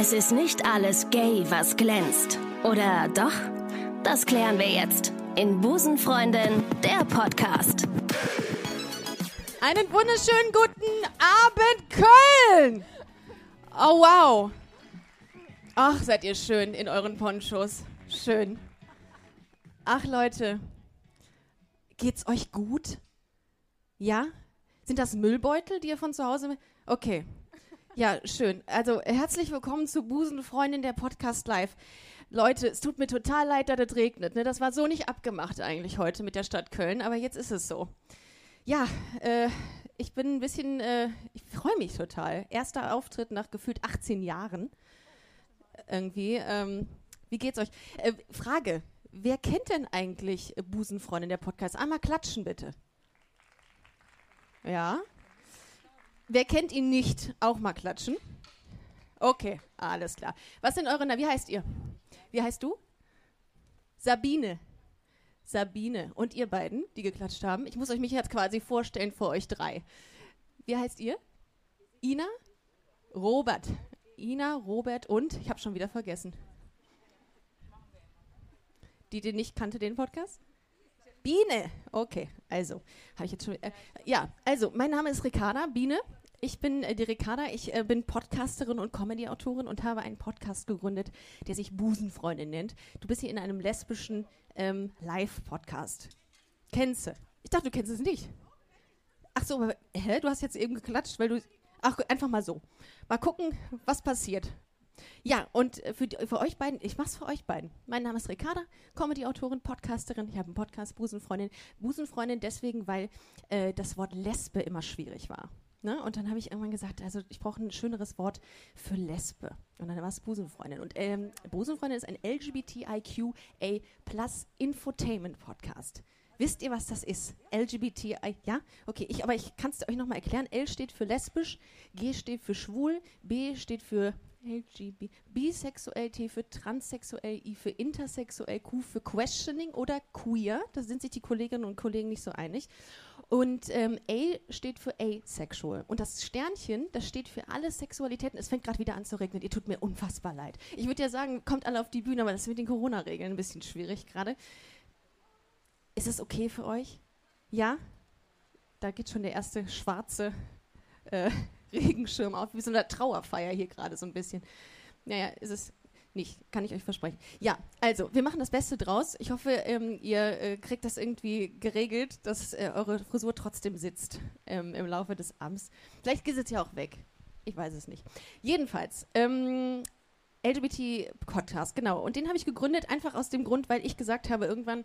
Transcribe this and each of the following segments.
Es ist nicht alles gay, was glänzt. Oder doch? Das klären wir jetzt in Busenfreundin, der Podcast. Einen wunderschönen guten Abend, Köln! Oh, wow. Ach, seid ihr schön in euren Ponchos. Schön. Ach, Leute. Geht's euch gut? Ja? Sind das Müllbeutel, die ihr von zu Hause... Okay. Ja, schön. Also, herzlich willkommen zu Busenfreundin der Podcast Live. Leute, es tut mir total leid, dass es regnet. Ne? Das war so nicht abgemacht eigentlich heute mit der Stadt Köln, aber jetzt ist es so. Ja, äh, ich bin ein bisschen, äh, ich freue mich total. Erster Auftritt nach gefühlt 18 Jahren. Irgendwie. Ähm, wie geht's euch? Äh, Frage: Wer kennt denn eigentlich Busenfreundin der Podcast? Einmal klatschen bitte. Ja. Wer kennt ihn nicht? Auch mal klatschen. Okay, alles klar. Was sind eure, Na wie heißt ihr? Wie heißt du? Sabine. Sabine. Und ihr beiden, die geklatscht haben. Ich muss euch mich jetzt quasi vorstellen vor euch drei. Wie heißt ihr? Ina? Robert. Ina, Robert und, ich habe schon wieder vergessen. Die, die nicht kannte, den Podcast? Biene. Okay, also, habe ich jetzt schon. Äh, ja, also, mein Name ist Ricarda Biene. Ich bin äh, die Ricarda, ich äh, bin Podcasterin und Comedy-Autorin und habe einen Podcast gegründet, der sich Busenfreundin nennt. Du bist hier in einem lesbischen ähm, Live-Podcast. Kennst du? Ich dachte, du kennst es nicht. Ach so, aber, hä? Du hast jetzt eben geklatscht, weil du. Ach, einfach mal so. Mal gucken, was passiert. Ja, und äh, für, die, für euch beiden, ich mach's für euch beiden. Mein Name ist Ricarda, Comedy-Autorin, Podcasterin. Ich habe einen Podcast, Busenfreundin. Busenfreundin deswegen, weil äh, das Wort Lesbe immer schwierig war. Ne? Und dann habe ich irgendwann gesagt, also ich brauche ein schöneres Wort für Lesbe. Und dann war es Busenfreundin. Und ähm, Busenfreundin ist ein LGBTIQA plus Infotainment Podcast. Wisst ihr, was das ist? LGBTI, ja? Okay, ich, aber ich kann es euch nochmal erklären. L steht für lesbisch, G steht für schwul, B steht für LGB, bisexuell, T für transsexuell, I für intersexuell, Q für questioning oder queer. Da sind sich die Kolleginnen und Kollegen nicht so einig. Und ähm, A steht für asexual. Und das Sternchen, das steht für alle Sexualitäten. Es fängt gerade wieder an zu regnen. Ihr tut mir unfassbar leid. Ich würde ja sagen, kommt alle auf die Bühne, aber das ist mit den Corona-Regeln ein bisschen schwierig gerade. Ist es okay für euch? Ja? Da geht schon der erste schwarze äh, Regenschirm auf, wie so eine Trauerfeier hier gerade so ein bisschen. Naja, ist es nicht, kann ich euch versprechen. Ja, also, wir machen das Beste draus. Ich hoffe, ähm, ihr äh, kriegt das irgendwie geregelt, dass äh, eure Frisur trotzdem sitzt ähm, im Laufe des Abends. Vielleicht geht es ja auch weg. Ich weiß es nicht. Jedenfalls, ähm, LGBT-Podcast, genau. Und den habe ich gegründet, einfach aus dem Grund, weil ich gesagt habe irgendwann,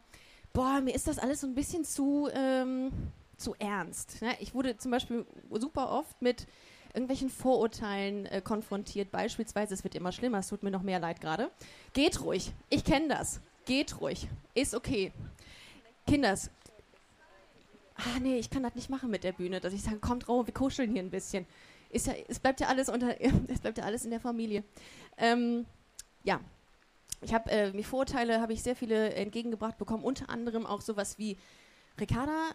boah, mir ist das alles so ein bisschen zu, ähm, zu ernst. Ne? Ich wurde zum Beispiel super oft mit irgendwelchen Vorurteilen äh, konfrontiert. Beispielsweise, es wird immer schlimmer, es tut mir noch mehr leid gerade. Geht ruhig. Ich kenne das. Geht ruhig. Ist okay. Kinders. Ah, nee, ich kann das nicht machen mit der Bühne, dass ich sage, kommt raus, wir kuscheln hier ein bisschen. Ist ja, es bleibt ja alles unter, es bleibt ja alles in der Familie. Ähm, ja, ich habe äh, mir Vorurteile habe ich sehr viele entgegengebracht bekommen, unter anderem auch sowas wie Ricarda,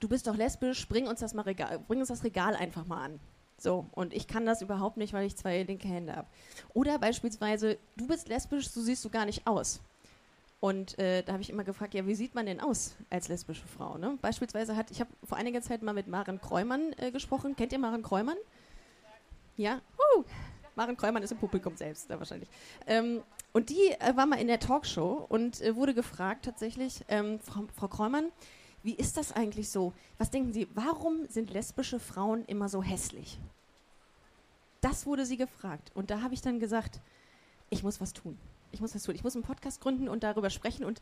du bist doch lesbisch, bring uns das mal Regal, bring uns das Regal einfach mal an. So, und ich kann das überhaupt nicht, weil ich zwei linke Hände habe. Oder beispielsweise, du bist lesbisch, so siehst du gar nicht aus. Und äh, da habe ich immer gefragt, ja, wie sieht man denn aus als lesbische Frau? Ne? Beispielsweise hat, ich habe vor einiger Zeit mal mit Maren Kräumann äh, gesprochen. Kennt ihr Maren Kräumann? Ja? Uh, Maren Kräumann ist im Publikum selbst, da wahrscheinlich. Ähm, und die äh, war mal in der Talkshow und äh, wurde gefragt tatsächlich, ähm, Frau, Frau Kräumann, wie ist das eigentlich so? Was denken Sie, warum sind lesbische Frauen immer so hässlich? Das wurde sie gefragt. Und da habe ich dann gesagt, ich muss was tun. Ich muss was tun. Ich muss einen Podcast gründen und darüber sprechen. Und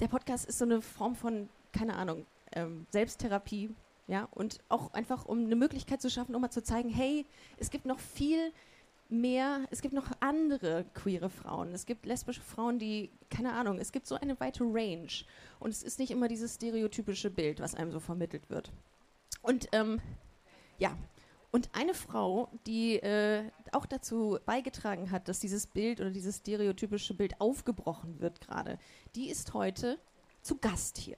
der Podcast ist so eine Form von, keine Ahnung, ähm, Selbsttherapie. Ja, und auch einfach, um eine Möglichkeit zu schaffen, um mal zu zeigen, hey, es gibt noch viel mehr, es gibt noch andere queere Frauen. Es gibt lesbische Frauen, die, keine Ahnung, es gibt so eine weite Range. Und es ist nicht immer dieses stereotypische Bild, was einem so vermittelt wird. Und ähm, ja, und eine Frau, die äh, auch dazu beigetragen hat, dass dieses Bild oder dieses stereotypische Bild aufgebrochen wird gerade, die ist heute zu Gast hier.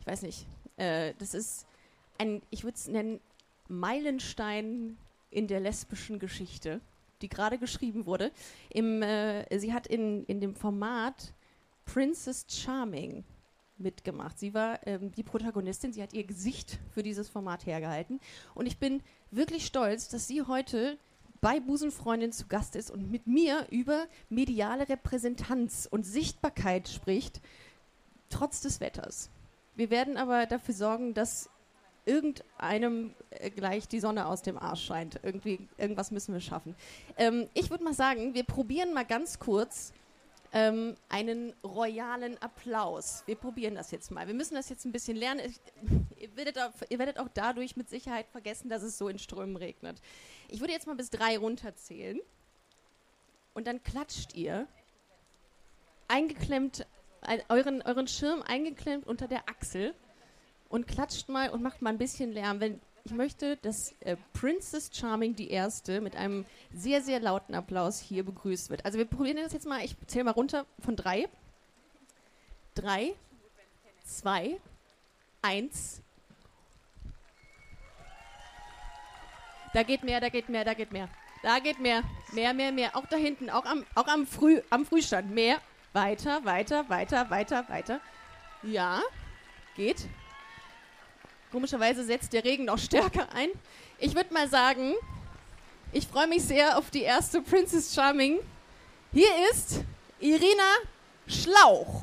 Ich weiß nicht, äh, das ist ein, ich würde es nennen, Meilenstein in der lesbischen Geschichte, die gerade geschrieben wurde. Im, äh, sie hat in, in dem Format Princess Charming mitgemacht. Sie war ähm, die Protagonistin, sie hat ihr Gesicht für dieses Format hergehalten. Und ich bin wirklich stolz, dass sie heute bei Busenfreundin zu Gast ist und mit mir über mediale Repräsentanz und Sichtbarkeit spricht, trotz des Wetters. Wir werden aber dafür sorgen, dass irgendeinem äh, gleich die Sonne aus dem Arsch scheint. Irgendwie, irgendwas müssen wir schaffen. Ähm, ich würde mal sagen, wir probieren mal ganz kurz ähm, einen royalen Applaus. Wir probieren das jetzt mal. Wir müssen das jetzt ein bisschen lernen. Ich, ihr, werdet auch, ihr, werdet auch, dadurch mit Sicherheit vergessen, dass es so in Strömen regnet. Ich würde jetzt mal bis drei runterzählen. Und dann klatscht ihr eingeklemmt, ein, euren, euren Schirm eingeklemmt unter der Achsel und klatscht mal und macht mal ein bisschen Lärm. Wenn, ich möchte, dass äh, Princess Charming die Erste mit einem sehr, sehr lauten Applaus hier begrüßt wird. Also wir probieren das jetzt mal. Ich zähle mal runter von drei. Drei, zwei, eins. Da geht mehr, da geht mehr, da geht mehr. Da geht mehr. Mehr, mehr, mehr. Auch da hinten, auch am, auch am, Früh, am Frühstand. Mehr. Weiter, weiter, weiter, weiter, weiter. Ja, geht. Komischerweise setzt der Regen noch stärker ein. Ich würde mal sagen, ich freue mich sehr auf die erste Princess Charming. Hier ist Irina Schlauch.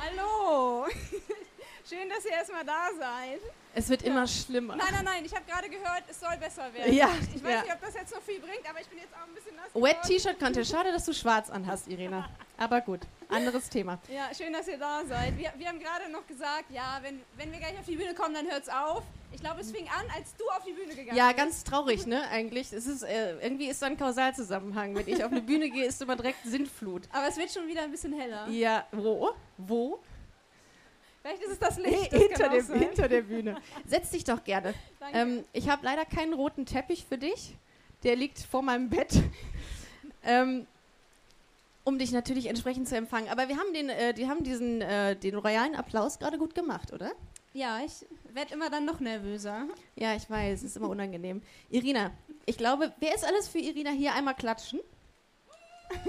Hallo. Schön, dass ihr erstmal da seid. Es wird ja. immer schlimmer. Nein, nein, nein, ich habe gerade gehört, es soll besser werden. Ja, ich weiß ja. nicht, ob das jetzt noch viel bringt, aber ich bin jetzt auch ein bisschen nass. Wet T-Shirt konnte. Schade, dass du schwarz anhast, Irina. Aber gut, anderes Thema. Ja, schön, dass ihr da seid. Wir, wir haben gerade noch gesagt, ja, wenn, wenn wir gleich auf die Bühne kommen, dann hört es auf. Ich glaube, es fing an, als du auf die Bühne gegangen bist. Ja, ganz traurig, ne? Eigentlich. Es ist, äh, irgendwie ist da ein Kausalzusammenhang. Wenn ich auf eine Bühne gehe, ist immer direkt Sintflut. Aber es wird schon wieder ein bisschen heller. Ja, wo? Wo? Vielleicht ist es das Licht. Das hinter, dem, hinter, der Bühne. Setz dich doch gerne. Ähm, ich habe leider keinen roten Teppich für dich. Der liegt vor meinem Bett. ähm, um dich natürlich entsprechend zu empfangen. Aber wir haben den, äh, die haben diesen, äh, den royalen Applaus gerade gut gemacht, oder? Ja, ich werde immer dann noch nervöser. Ja, ich weiß, es ist immer unangenehm. Irina, ich glaube, wer ist alles für Irina hier? Einmal klatschen.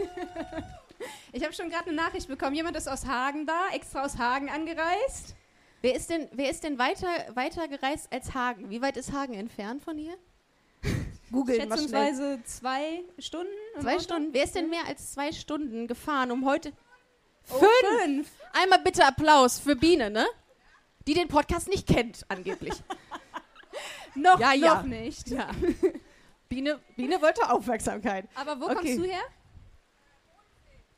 Ich habe schon gerade eine Nachricht bekommen. Jemand ist aus Hagen da, extra aus Hagen angereist. Wer ist denn, wer ist denn weiter, weiter gereist als Hagen? Wie weit ist Hagen entfernt von hier? Google Schätzungsweise zwei Stunden. Zwei Stunden. Wer ist denn mehr als zwei Stunden gefahren, um heute. Oh, fünf. fünf. Einmal bitte Applaus für Biene, ne? Die den Podcast nicht kennt, angeblich. noch, ja, ja. noch nicht. Ja. Biene, Biene wollte Aufmerksamkeit. Aber wo okay. kommst du her?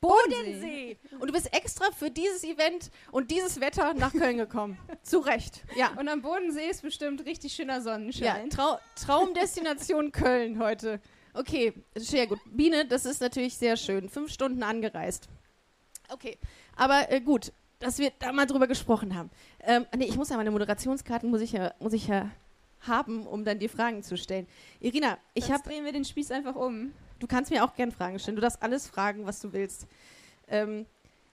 Bodensee. Und du bist extra für dieses Event und dieses Wetter nach Köln gekommen. Zu Recht. Ja. Und am Bodensee ist bestimmt richtig schöner Sonnenschein. Ja, Trau Traumdestination Köln heute. Okay, sehr gut. Biene, das ist natürlich sehr schön. Fünf Stunden angereist. Okay, aber äh, gut, dass wir da mal drüber gesprochen haben. Ähm, nee, ich muss ja meine Moderationskarten muss ich ja, muss ich ja haben, um dann die Fragen zu stellen. Irina, ich habe drehen wir den Spieß einfach um. Du kannst mir auch gern Fragen stellen. Du darfst alles fragen, was du willst. Ähm,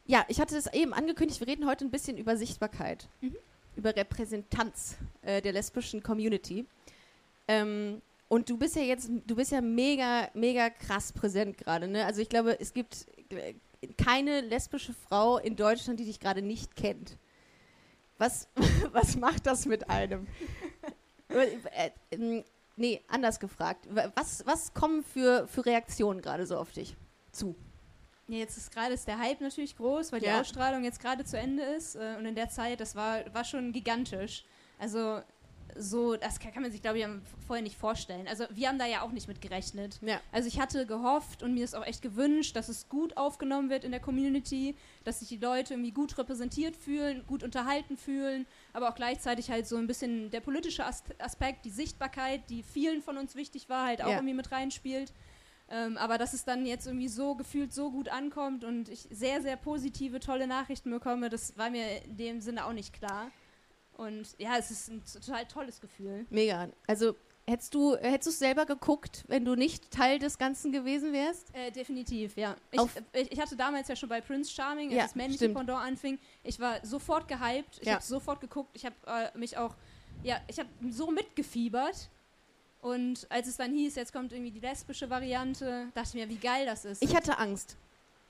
ja, ich hatte es eben angekündigt, wir reden heute ein bisschen über Sichtbarkeit, mhm. über Repräsentanz äh, der lesbischen Community. Ähm, und du bist ja jetzt, du bist ja mega, mega krass präsent gerade. Ne? Also ich glaube, es gibt äh, keine lesbische Frau in Deutschland, die dich gerade nicht kennt. Was, was macht das mit einem? Nee, anders gefragt. Was, was kommen für, für Reaktionen gerade so auf dich zu? Ja, jetzt ist gerade der Hype natürlich groß, weil ja. die Ausstrahlung jetzt gerade zu Ende ist. Äh, und in der Zeit, das war, war schon gigantisch. Also so, das kann, man sich, glaube ich, vorher nicht vorstellen. Also wir haben da ja auch nicht mit gerechnet. Ja. Also ich hatte gehofft und mir ist auch echt gewünscht, dass es gut aufgenommen wird in der Community, dass sich die Leute irgendwie gut repräsentiert fühlen, gut unterhalten fühlen, aber auch gleichzeitig halt so ein bisschen der politische As Aspekt, die Sichtbarkeit, die vielen von uns wichtig war, halt auch ja. irgendwie mit reinspielt. Ähm, aber dass es dann jetzt irgendwie so gefühlt so gut ankommt und ich sehr, sehr positive, tolle Nachrichten bekomme, das war mir in dem Sinne auch nicht klar. Und ja, es ist ein total tolles Gefühl. Mega. Also Hättest du hättest du es selber geguckt, wenn du nicht Teil des Ganzen gewesen wärst? Äh, definitiv, ja. Ich, Auf- äh, ich hatte damals ja schon bei Prince Charming, als Ja, das männliche stimmt. Pendant anfing. Ich war sofort gehypt, ich Ja. habe sofort geguckt, ich habe äh, mich auch, ja, ich habe so mitgefiebert. Und als es dann hieß, jetzt kommt irgendwie die lesbische Variante, dachte ich mir, wie geil das ist. Ich hatte Angst.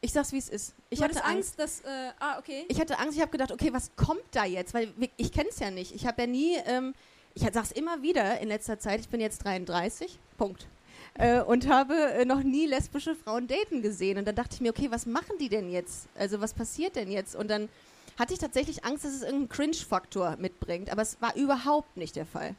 Ich sag's wie es ist. Ich du hatte Angst. Angst, dass, äh, ah, okay. Ich hatte Angst. Ich habe gedacht, okay, was kommt da jetzt? Weil ich kenne es ja nicht. Ich habe ja nie. Ähm, ich sag's immer wieder in letzter Zeit. Ich bin jetzt 33. Punkt. Äh, und habe äh, noch nie lesbische Frauen daten gesehen. Und dann dachte ich mir, okay, was machen die denn jetzt? Also was passiert denn jetzt? Und dann hatte ich tatsächlich Angst, dass es irgendeinen Cringe-Faktor mitbringt. Aber es war überhaupt nicht der Fall.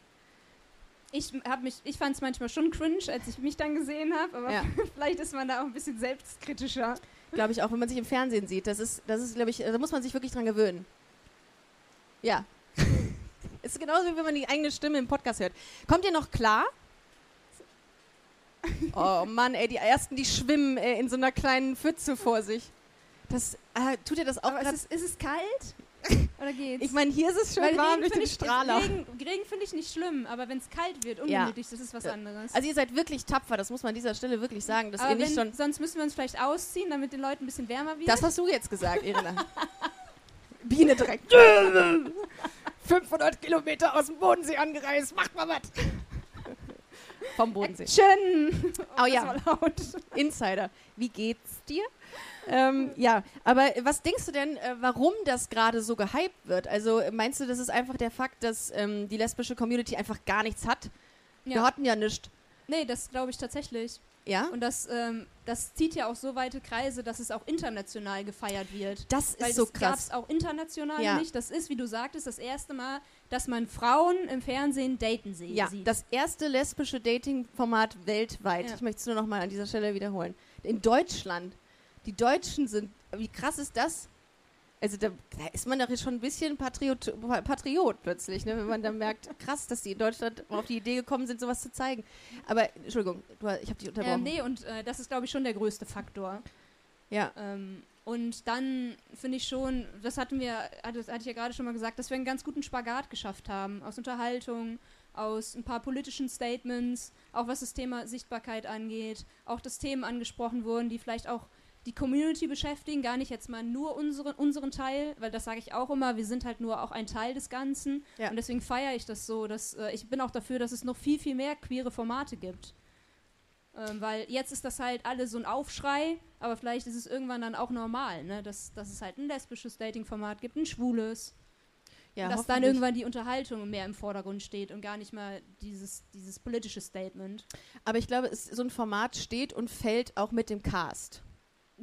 Ich, mich, ich fand es manchmal schon cringe, als ich mich dann gesehen habe, aber Ja. vielleicht ist man da auch ein bisschen selbstkritischer. Glaube ich auch, wenn man sich im Fernsehen sieht. Das ist, das ist, glaube ich, da muss man sich wirklich dran gewöhnen. Ja. ist genauso wie wenn man die eigene Stimme im Podcast hört. Kommt ihr noch klar? Oh Mann, ey, die ersten, die schwimmen äh, in so einer kleinen Pfütze vor sich. Das, äh, tut ihr das auch Aber ist es, ist es kalt? Oder geht's? Ich meine, hier ist es schön Weil warm Regen durch den ich- Strahler. Regen, Regen finde ich nicht schlimm, aber wenn es kalt wird, Ja. ungemütlich, das ist was anderes. Also ihr seid wirklich tapfer, das muss man an dieser Stelle wirklich sagen, dass ihr aber nicht wenn, schon... sonst müssen wir uns vielleicht ausziehen, damit den Leuten ein bisschen wärmer wird. Das hast du jetzt gesagt, Irina. Biene direkt. 500 Kilometer aus dem Bodensee angereist, macht mal was. Vom Bodensee. Action! Oh ja. War laut. Insider. Wie geht's dir? Ähm, ja, aber was denkst du denn, äh, warum das gerade so gehypt wird? Also meinst du, das ist einfach der Fakt, dass ähm, die lesbische Community einfach gar nichts hat? Wir Ja. hatten ja nichts. Nee, das glaube ich tatsächlich. Ja? Und das, ähm, das zieht ja auch so weite Kreise, dass es auch international gefeiert wird. Das Weil ist so das gab krass. es auch international Ja. nicht. Das ist, wie du sagtest, das erste Mal, dass man Frauen im Fernsehen daten se Ja, sieht. das erste lesbische Dating-Format weltweit. Ja. Ich möchte es nur noch mal an dieser Stelle wiederholen. In Deutschland. Die Deutschen sind, wie krass ist das? Also da, da ist man doch jetzt schon ein bisschen Patriot, Patriot plötzlich, ne? wenn man dann merkt, krass, dass die in Deutschland auf die Idee gekommen sind, sowas zu zeigen. Aber, Entschuldigung, du, ich habe dich unterbrochen. ähm, nee, und äh, das ist, glaube ich, schon der größte Faktor. Ja, Ähm, und dann finde ich schon, das hatten wir, das hatte ich ja gerade schon mal gesagt, dass wir einen ganz guten Spagat geschafft haben. Aus Unterhaltung, aus ein paar politischen Statements, auch was das Thema Sichtbarkeit angeht, auch dass Themen angesprochen wurden, die vielleicht auch die Community beschäftigen, gar nicht jetzt mal nur unseren, unseren Teil, weil das sage ich auch immer, wir sind halt nur auch ein Teil des Ganzen. Ja. Und deswegen feiere ich das so, dass äh, ich bin auch dafür, dass es noch viel, viel mehr queere Formate gibt. Ähm, weil jetzt ist das halt alles so ein Aufschrei, aber vielleicht ist es irgendwann dann auch normal, ne? dass, dass es halt ein lesbisches Dating-Format gibt, ein schwules. ja dass dann irgendwann die Unterhaltung mehr im Vordergrund steht und gar nicht mal dieses, dieses politische Statement. Aber ich glaube, es, so ein Format steht und fällt auch mit dem Cast.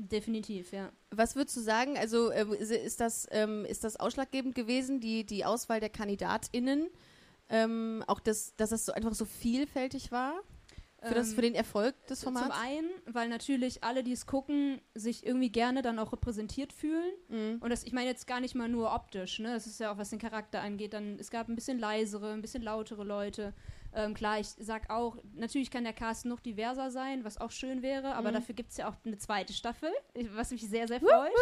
Definitiv, ja. Was würdest du sagen? Also äh, ist- das, ähm, ist das ausschlaggebend gewesen, die, die Auswahl der KandidatInnen? Ähm, auch, das, dass es so einfach so vielfältig war? Für, das, Ähm, für den Erfolg des Zum Formats? einen, weil natürlich alle, die es gucken, sich irgendwie gerne dann auch repräsentiert fühlen. Mhm. Und das, ich meine jetzt gar nicht mal nur optisch, ne? Das ist ja auch, was den Charakter angeht. Dann, es gab ein bisschen leisere, ein bisschen lautere Leute. Ähm, klar, ich sag auch, natürlich kann der Cast noch diverser sein, was auch schön wäre, aber Mhm. dafür gibt es ja auch eine zweite Staffel, was mich sehr, sehr freut.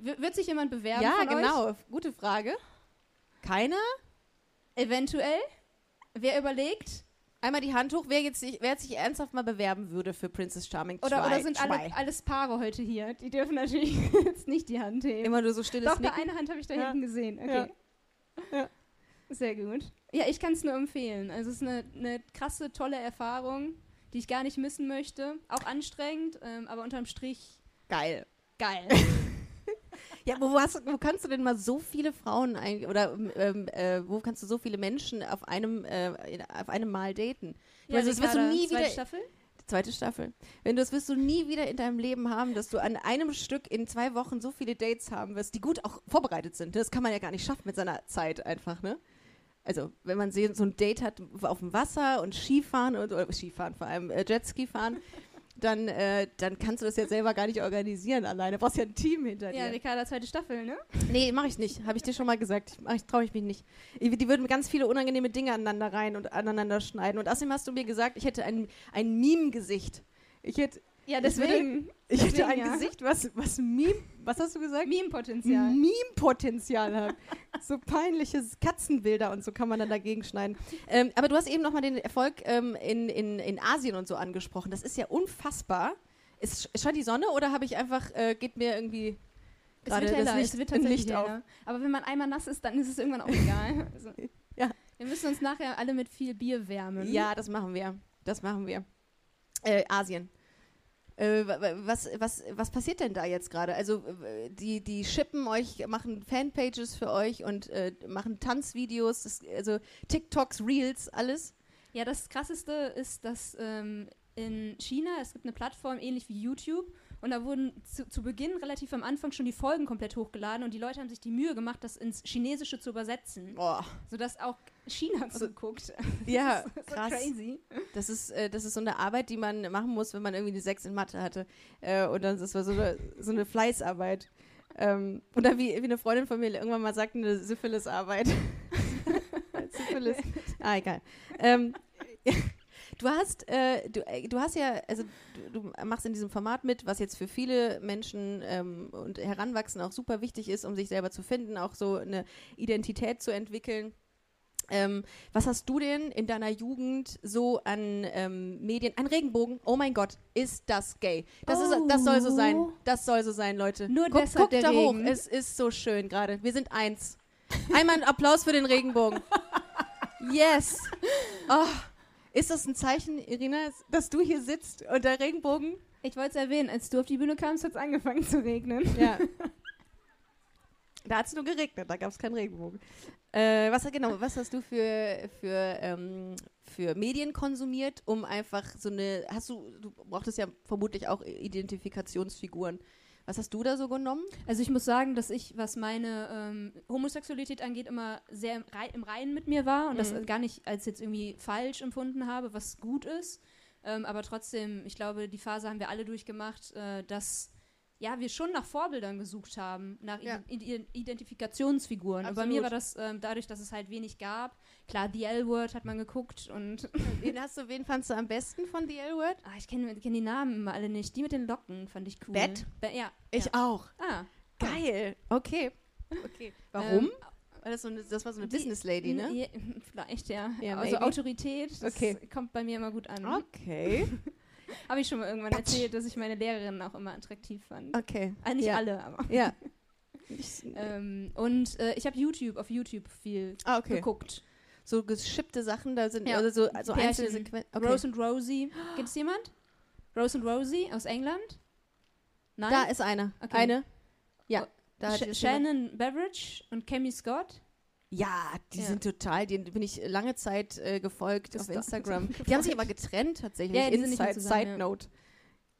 Wird sich jemand bewerben? Ja, von Euch? genau. Gute Frage. Keiner? Eventuell. Wer überlegt? Einmal die Hand hoch, wer, jetzt sich, wer jetzt sich ernsthaft mal bewerben würde für Princess Charming Oder, 2. oder sind alle, alles Paare heute hier? Die dürfen natürlich jetzt nicht die Hand heben. Immer nur so stilles Doch, Nicken? eine Hand habe ich da Ja. hinten gesehen. Okay. Ja. Ja. Sehr gut. Ja, ich kann es nur empfehlen. Also es ist eine, eine krasse, tolle Erfahrung, die ich gar nicht missen möchte. Auch anstrengend, ähm, aber unterm Strich Geil. geil. Ja, wo, hast, wo kannst du denn mal so viele Frauen ein, oder ähm, äh, wo kannst du so viele Menschen auf einem, äh, in- auf einem Mal daten? ja, also das wirst du nie zweite wieder. Staffel? Zweite Staffel. Wenn du das wirst du nie wieder in deinem Leben haben, dass du an einem Stück in zwei Wochen so viele Dates haben wirst, die gut auch vorbereitet sind. Das kann man ja gar nicht schaffen mit seiner Zeit einfach, ne? Also, wenn man so ein Date hat auf dem Wasser und Skifahren und oder Skifahren vor allem äh, Jetski fahren, dann, äh, dann kannst du das ja selber gar nicht organisieren alleine. Du brauchst ja ein Team hinter Ja, dir. Ricarda, zweite Staffel, ne? Nee, mache ich nicht. Habe ich dir schon mal gesagt. Ich traue ich mich nicht. Ich, die würden ganz viele unangenehme Dinge aneinander rein und aneinander schneiden. Und außerdem hast du mir gesagt, ich hätte ein, ein Meme-Gesicht. Ich hätte. Ja, deswegen. Ich hätte deswegen, ein ja. Gesicht, was, was Meme, was hast du gesagt? Meme-Potenzial. Meme-Potenzial hat. so peinliche Katzenbilder und so kann man dann dagegen schneiden. Ähm, aber du hast eben nochmal den Erfolg ähm, in, in, in Asien und so angesprochen. Das ist ja unfassbar. Ist, scheint die Sonne oder habe ich einfach, äh, geht mir irgendwie Es gerade wird das heller, Licht, es wird tatsächlich Licht auf? Aber wenn man einmal nass ist, dann ist es irgendwann auch egal. Also, Ja. Wir müssen uns nachher alle mit viel Bier wärmen. Ja, das machen wir. Das machen wir. Äh, Asien. Äh, wa- wa- was, was, was passiert denn da jetzt gerade? Also, die, die shippen euch, machen Fanpages für euch und äh, machen Tanzvideos, das, also TikToks, Reels, alles. Ja, das Krasseste ist, dass ähm, in China, es gibt eine Plattform ähnlich wie YouTube und da wurden zu, zu Beginn relativ am Anfang schon die Folgen komplett hochgeladen und die Leute haben sich die Mühe gemacht, das ins Chinesische zu übersetzen, Boah. sodass auch China zuguckt. Ja, so krass. crazy. Das ist, äh, das ist so eine Arbeit, die man machen muss, wenn man irgendwie eine 6 in Mathe hatte. Äh, und dann ist das so eine, so eine Fleißarbeit. Ähm, dann, wie, wie eine Freundin von mir irgendwann mal sagte, eine Syphilis-Arbeit. Syphilis. Ah, egal. Ähm, du hast, äh, du, äh, du hast ja, also du, du machst in diesem Format mit, was jetzt für viele Menschen ähm, und Heranwachsende auch super wichtig ist, um sich selber zu finden, auch so eine Identität zu entwickeln. Ähm, was hast du denn in deiner Jugend so an ähm, Medien? Ein Regenbogen, oh mein Gott, ist das gay? Das, ist, das soll so sein. Das soll so sein, Leute. Nur Guck, deshalb guckt der da hoch. Regen. Es ist so schön gerade. Wir sind eins. Einmal ein Applaus für den Regenbogen. Yes. Oh, ist das ein Zeichen, Irina, dass du hier sitzt und der Regenbogen? Ich wollte es erwähnen, als du auf die Bühne kamst, hat es angefangen zu regnen. Ja. Da hat es nur geregnet, da gab es keinen Regenbogen. Äh, was, genau, was hast du für, für, ähm, für Medien konsumiert, um einfach so eine, hast du, du brauchtest ja vermutlich auch Identifikationsfiguren. Was hast du da so genommen? Also ich muss sagen, dass ich, was meine ähm, Homosexualität angeht, immer sehr im, Rei im Reinen mit mir war und das Mhm. gar nicht als jetzt irgendwie falsch empfunden habe, was gut ist. Ähm, aber trotzdem, ich glaube, die Phase haben wir alle durchgemacht, äh, dass ja, wir schon nach Vorbildern gesucht haben, nach Ja. Ide- Ide- Identifikationsfiguren. Und bei mir Absolut. war das ähm, dadurch, dass es halt wenig gab. Klar, The L-Word hat man geguckt und Wen hast du, wen fandst du am besten von The L-Word? ah, ich kenne kenn die Namen immer alle nicht. Die mit den Locken fand ich cool. Bett? Be ja. Ich ja. auch. Ah, Geil. Okay. Okay. Warum? Ähm, Weil das, so eine, das war so eine Die- Business Lady, ne? Ja, vielleicht, ja. Ja, also maybe. Autorität, das Okay. kommt bei mir immer gut an. Okay. Habe ich schon mal irgendwann erzählt, dass ich meine Lehrerin auch immer attraktiv fand. Okay. Ah, nicht ja. alle, aber. Ja. Ähm, und äh, ich habe YouTube, auf YouTube viel ah, okay. geguckt. So geschippte Sachen, da sind Ja. also so also einzelne Sequenzen. Okay. Rose and Rosie. Gibt es jemand? Rose and Rosie aus England? Nein? Da ist eine. Okay. Eine. Ja. Oh, Da Sh Shannon Beveridge und Cami Scott. Ja, die Ja. sind total, denen bin ich lange Zeit äh, gefolgt Das auf Instagram. gefolgt. Die haben sich aber getrennt tatsächlich. Ja, die sind nicht Inside, zusammen, Side ja. Note.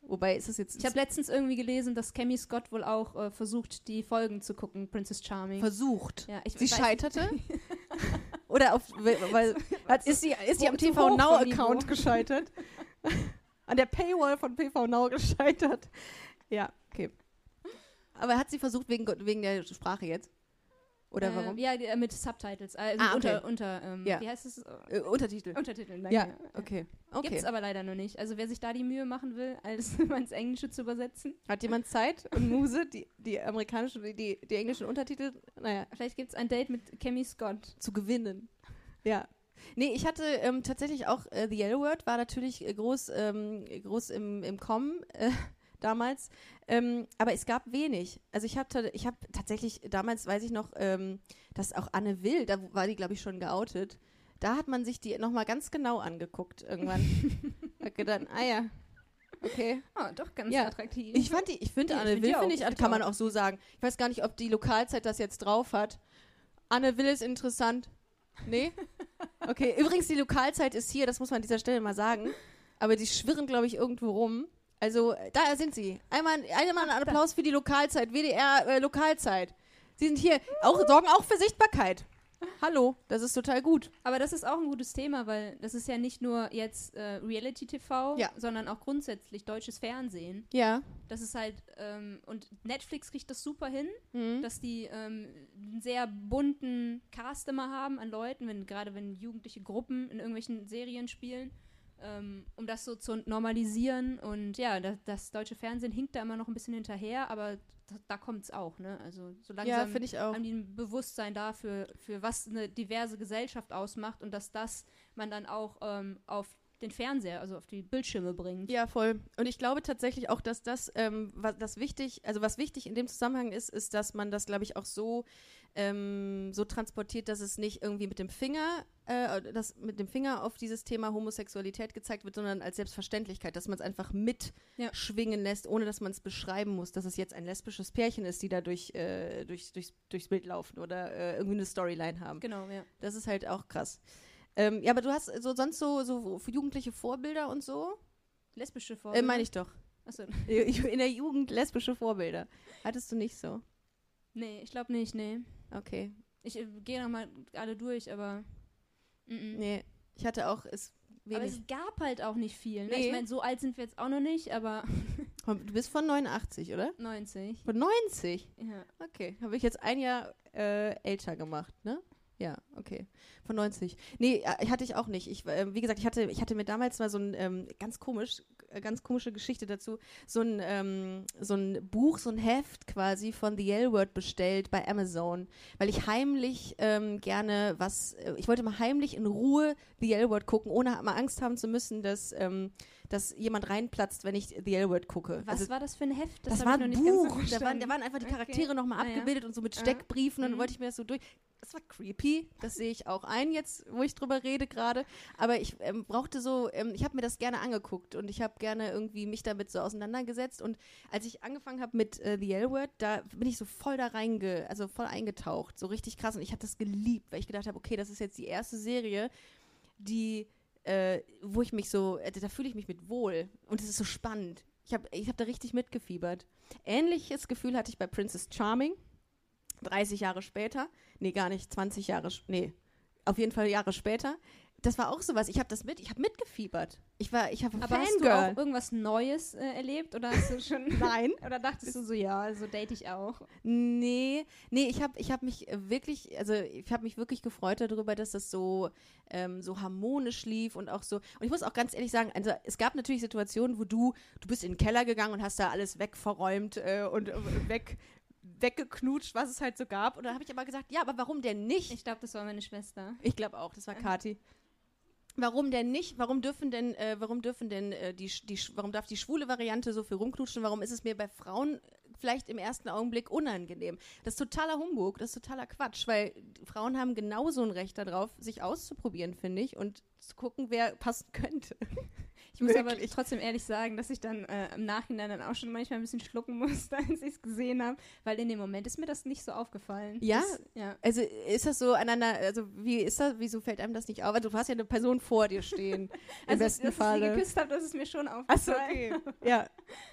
Wobei ist es jetzt Ich habe letztens irgendwie gelesen, dass Cami Scott wohl auch äh, versucht, die Folgen zu gucken, Princess Charming. versucht. ja, ich Sie scheiterte? Oder auf, weil, hat, ist sie, ist sie am TV Now. Account gescheitert? An der Paywall von TV Now gescheitert? Ja, okay. Aber hat sie versucht wegen, wegen der Sprache jetzt? Oder Äh, warum? Ja, äh, mit Subtitles. Also Ah, okay. unter, unter ähm, Ja. wie heißt es? Äh, Untertitel. Untertiteln, Ja, danke. okay. okay. Gibt's aber leider noch nicht. Also wer sich da die Mühe machen will, alles mal ins Englische zu übersetzen. Hat jemand Zeit und Muse, die, die amerikanischen, die, die, englischen Untertitel, naja, Vielleicht gibt's ein Date mit Cami Scott. zu gewinnen? Ja. Nee, ich hatte ähm, tatsächlich auch äh, The Yellow Word, war natürlich äh, groß, ähm, groß im, im Kommen damals. Ähm, aber es gab wenig. Also ich habe ich hab tatsächlich, damals weiß ich noch, ähm, dass auch Anne Will, da war die, glaube ich, schon geoutet. Da hat man sich die nochmal ganz genau angeguckt irgendwann. hat gedacht, ah ja, okay. Oh, doch ganz Ja. attraktiv. Ich fand die, ich finde Ja, Anne find Will, finde ich, find kann man auch so sagen. Ich weiß gar nicht, ob die Lokalzeit das jetzt drauf hat. Anne Will ist interessant. Nee? Okay, übrigens, die Lokalzeit ist hier, das muss man an dieser Stelle mal sagen. Aber die schwirren, glaube ich, irgendwo rum. Also, äh, da sind sie. Einmal, einmal einen Applaus für die Lokalzeit, WDR äh, Lokalzeit. Sie sind hier, auch, sorgen auch für Sichtbarkeit. Hallo, das ist total gut. Aber das ist auch ein gutes Thema, weil das ist ja nicht nur jetzt äh, Reality-TV, Ja. sondern auch grundsätzlich deutsches Fernsehen. Ja. Das ist halt, ähm, und Netflix kriegt das super hin, Mhm. dass die ähm, einen sehr bunten Cast immer haben an Leuten, wenn, gerade wenn jugendliche Gruppen in irgendwelchen Serien spielen. Ähm, um das so zu normalisieren. Und ja, das, das deutsche Fernsehen hinkt da immer noch ein bisschen hinterher, aber da, da kommt es auch, ne? Also so Ja, langsam finde ich auch. haben die ein Bewusstsein dafür, für was eine diverse Gesellschaft ausmacht und dass das man dann auch ähm, auf den Fernseher, also auf die Bildschirme bringt. Ja, voll. Und ich glaube tatsächlich auch, dass das, ähm, was das wichtig, also was wichtig in dem Zusammenhang ist, ist, dass man das, glaube ich, auch so, ähm, so transportiert, dass es nicht irgendwie mit dem Finger, äh, dass mit dem Finger auf dieses Thema Homosexualität gezeigt wird, sondern als Selbstverständlichkeit, dass man es einfach Ja. mitschwingen lässt, ohne dass man es beschreiben muss, dass es jetzt ein lesbisches Pärchen ist, die da durch, äh, durch, durchs, durchs Bild laufen oder äh, irgendwie eine Storyline haben. Genau, ja. Das ist halt auch krass. Ähm, ja, aber du hast so sonst so, so für jugendliche Vorbilder und so? Lesbische Äh, Vorbilder. meine ich doch. Achso. In der Jugend lesbische Vorbilder. Hattest du nicht so? Nee, ich glaube nicht, nee. Okay. Ich äh, gehe nochmal alle durch, aber. -mm. Nee, ich hatte auch es Aber wenig. es gab halt auch nicht viel. Ne? Nee. Ich meine, so alt sind wir jetzt auch noch nicht, aber Du bist von 89, oder? 90. Von 90? Ja. Okay. Habe ich jetzt ein Jahr äh, älter gemacht, ne? Ja, okay. Von 90. Nee, äh, hatte ich auch nicht. Ich, äh, wie gesagt, ich hatte, ich hatte mir damals mal so ein ähm, ganz komisch, ganz komische Geschichte dazu, so ein, ähm, so ein Buch, so ein Heft quasi von The L-Word bestellt bei Amazon, weil ich heimlich ähm, gerne was, äh, ich wollte mal heimlich in Ruhe The L-Word gucken, ohne mal Angst haben zu müssen, dass, ähm, dass jemand reinplatzt, wenn ich The L-Word gucke. Was Also, war das für ein Heft? das hab war ein Buch. Da waren, da waren einfach die Okay. Charaktere nochmal Ah, ja. abgebildet und so mit Ah. Steckbriefen. Und dann Mhm. wollte ich mir das so durch. Das war creepy. Das sehe ich auch ein jetzt, wo ich drüber rede gerade. Aber ich ähm, brauchte so, ähm, ich habe mir das gerne angeguckt und ich habe gerne irgendwie mich damit so auseinandergesetzt. Und als ich angefangen habe mit äh, The L-Word, da bin ich so voll da reinge, also voll eingetaucht. So richtig krass. Und ich habe das geliebt, weil ich gedacht habe, okay, das ist jetzt die erste Serie, die äh, wo ich mich so, äh, da fühle ich mich mit wohl und es ist so spannend. Ich habe ich hab da richtig mitgefiebert. Ähnliches Gefühl hatte ich bei Princess Charming, 30 Jahre später. Nee, gar nicht, 20 Jahre, nee, auf jeden Fall Jahre später. Das war auch sowas, ich habe das mit, ich habe mitgefiebert. Ich war, ich habe Aber hast du Fangirl. auch irgendwas Neues äh, erlebt oder hast du schon Nein. oder dachtest du so ja, so date ich auch? Nee, nee, ich habe ich hab mich wirklich, also ich habe mich wirklich gefreut darüber, dass das so, ähm, so harmonisch lief und auch so. Und ich muss auch ganz ehrlich sagen, also es gab natürlich Situationen, wo du, du bist in den Keller gegangen und hast da alles wegverräumt äh, und äh, weg, weggeknutscht, was es halt so gab. Und da habe ich aber gesagt, ja, aber warum denn nicht? Ich glaube, das war meine Schwester. Ich glaube auch, das war Kati. Warum denn nicht? Warum dürfen denn, äh, warum dürfen denn äh, die, die, warum darf die schwule Variante so viel rumknutschen? Warum ist es mir bei Frauen vielleicht im ersten Augenblick unangenehm? Das ist totaler Humbug, das ist totaler Quatsch, weil Frauen haben genauso ein Recht darauf, sich auszuprobieren, finde ich, und zu gucken, wer passen könnte. Ich muss Wirklich. aber trotzdem ehrlich sagen, dass ich dann äh, im Nachhinein dann auch schon manchmal ein bisschen schlucken musste, als ich es gesehen habe, weil in dem Moment ist mir das nicht so aufgefallen. Ja? Das, ja. Also ist das so aneinander, also wie ist das, wieso fällt einem das nicht auf? Also du hast ja eine Person vor dir stehen, im Also, besten dass ich sie Falle. geküsst habe, das ist mir schon aufgefallen. okay. Ja.